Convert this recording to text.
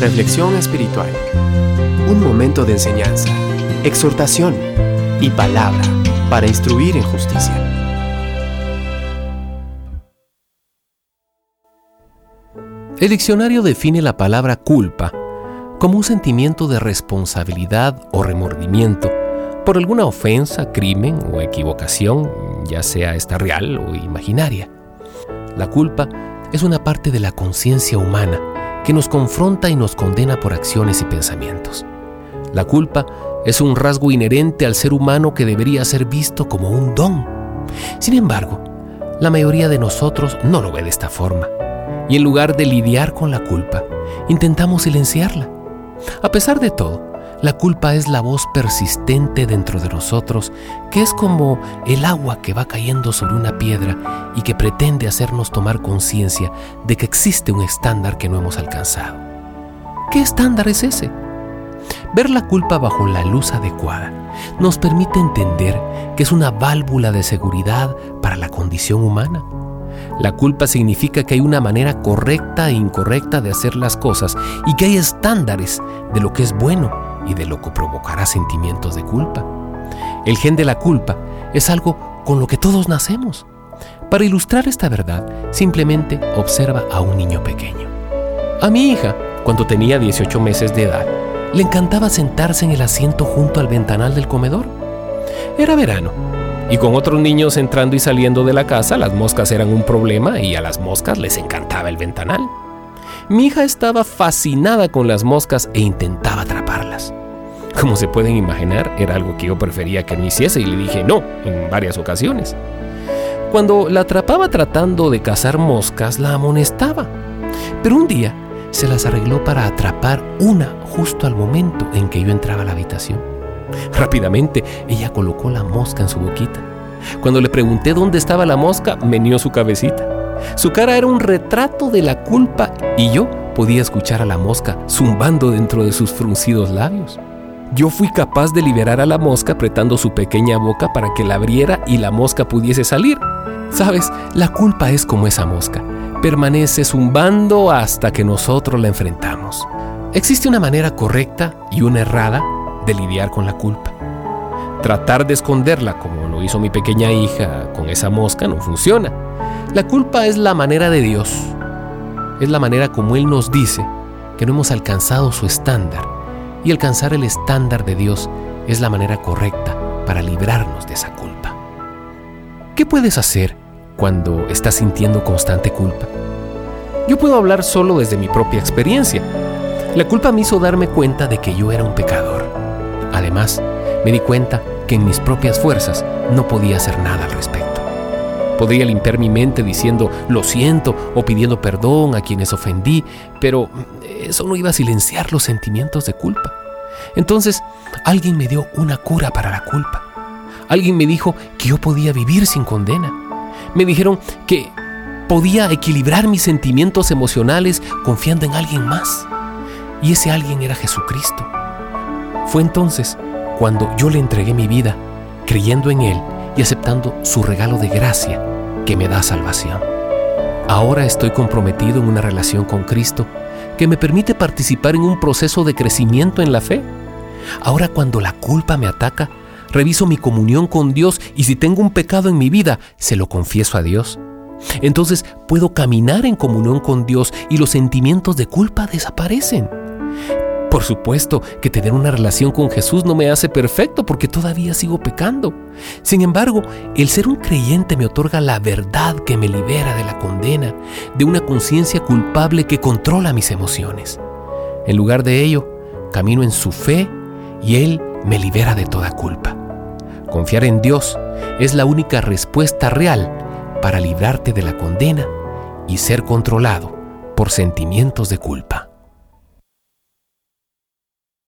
Reflexión espiritual. Un momento de enseñanza, exhortación y palabra para instruir en justicia. El diccionario define la palabra culpa como un sentimiento de responsabilidad o remordimiento por alguna ofensa, crimen o equivocación, ya sea esta real o imaginaria. La culpa es una parte de la conciencia humana que nos confronta y nos condena por acciones y pensamientos. La culpa es un rasgo inherente al ser humano que debería ser visto como un don. Sin embargo, la mayoría de nosotros no lo ve de esta forma. Y en lugar de lidiar con la culpa, intentamos silenciarla. A pesar de todo, la culpa es la voz persistente dentro de nosotros, que es como el agua que va cayendo sobre una piedra y que pretende hacernos tomar conciencia de que existe un estándar que no hemos alcanzado. ¿Qué estándar es ese? Ver la culpa bajo la luz adecuada nos permite entender que es una válvula de seguridad para la condición humana. La culpa significa que hay una manera correcta e incorrecta de hacer las cosas y que hay estándares de lo que es bueno y de lo que provocará sentimientos de culpa. El gen de la culpa es algo con lo que todos nacemos. Para ilustrar esta verdad, simplemente observa a un niño pequeño. A mi hija, cuando tenía 18 meses de edad, le encantaba sentarse en el asiento junto al ventanal del comedor. Era verano, y con otros niños entrando y saliendo de la casa, las moscas eran un problema y a las moscas les encantaba el ventanal. Mi hija estaba fascinada con las moscas e intentaba atraparlas. Como se pueden imaginar, era algo que yo prefería que no hiciese y le dije no en varias ocasiones. Cuando la atrapaba tratando de cazar moscas, la amonestaba. Pero un día se las arregló para atrapar una justo al momento en que yo entraba a la habitación. Rápidamente ella colocó la mosca en su boquita. Cuando le pregunté dónde estaba la mosca, meneó su cabecita. Su cara era un retrato de la culpa y yo podía escuchar a la mosca zumbando dentro de sus fruncidos labios. Yo fui capaz de liberar a la mosca apretando su pequeña boca para que la abriera y la mosca pudiese salir. Sabes, la culpa es como esa mosca. Permanece zumbando hasta que nosotros la enfrentamos. Existe una manera correcta y una errada de lidiar con la culpa. Tratar de esconderla como lo hizo mi pequeña hija con esa mosca no funciona. La culpa es la manera de Dios. Es la manera como Él nos dice que no hemos alcanzado su estándar y alcanzar el estándar de Dios es la manera correcta para librarnos de esa culpa. ¿Qué puedes hacer cuando estás sintiendo constante culpa? Yo puedo hablar solo desde mi propia experiencia. La culpa me hizo darme cuenta de que yo era un pecador. Además, me di cuenta que en mis propias fuerzas no podía hacer nada al respecto. Podría limpiar mi mente diciendo lo siento o pidiendo perdón a quienes ofendí, pero eso no iba a silenciar los sentimientos de culpa. Entonces, alguien me dio una cura para la culpa. Alguien me dijo que yo podía vivir sin condena. Me dijeron que podía equilibrar mis sentimientos emocionales confiando en alguien más. Y ese alguien era Jesucristo. Fue entonces cuando yo le entregué mi vida, creyendo en Él y aceptando su regalo de gracia que me da salvación. Ahora estoy comprometido en una relación con Cristo que me permite participar en un proceso de crecimiento en la fe. Ahora cuando la culpa me ataca, reviso mi comunión con Dios y si tengo un pecado en mi vida, se lo confieso a Dios. Entonces puedo caminar en comunión con Dios y los sentimientos de culpa desaparecen. Por supuesto que tener una relación con Jesús no me hace perfecto porque todavía sigo pecando. Sin embargo, el ser un creyente me otorga la verdad que me libera de la condena, de una conciencia culpable que controla mis emociones. En lugar de ello, camino en su fe y Él me libera de toda culpa. Confiar en Dios es la única respuesta real para librarte de la condena y ser controlado por sentimientos de culpa.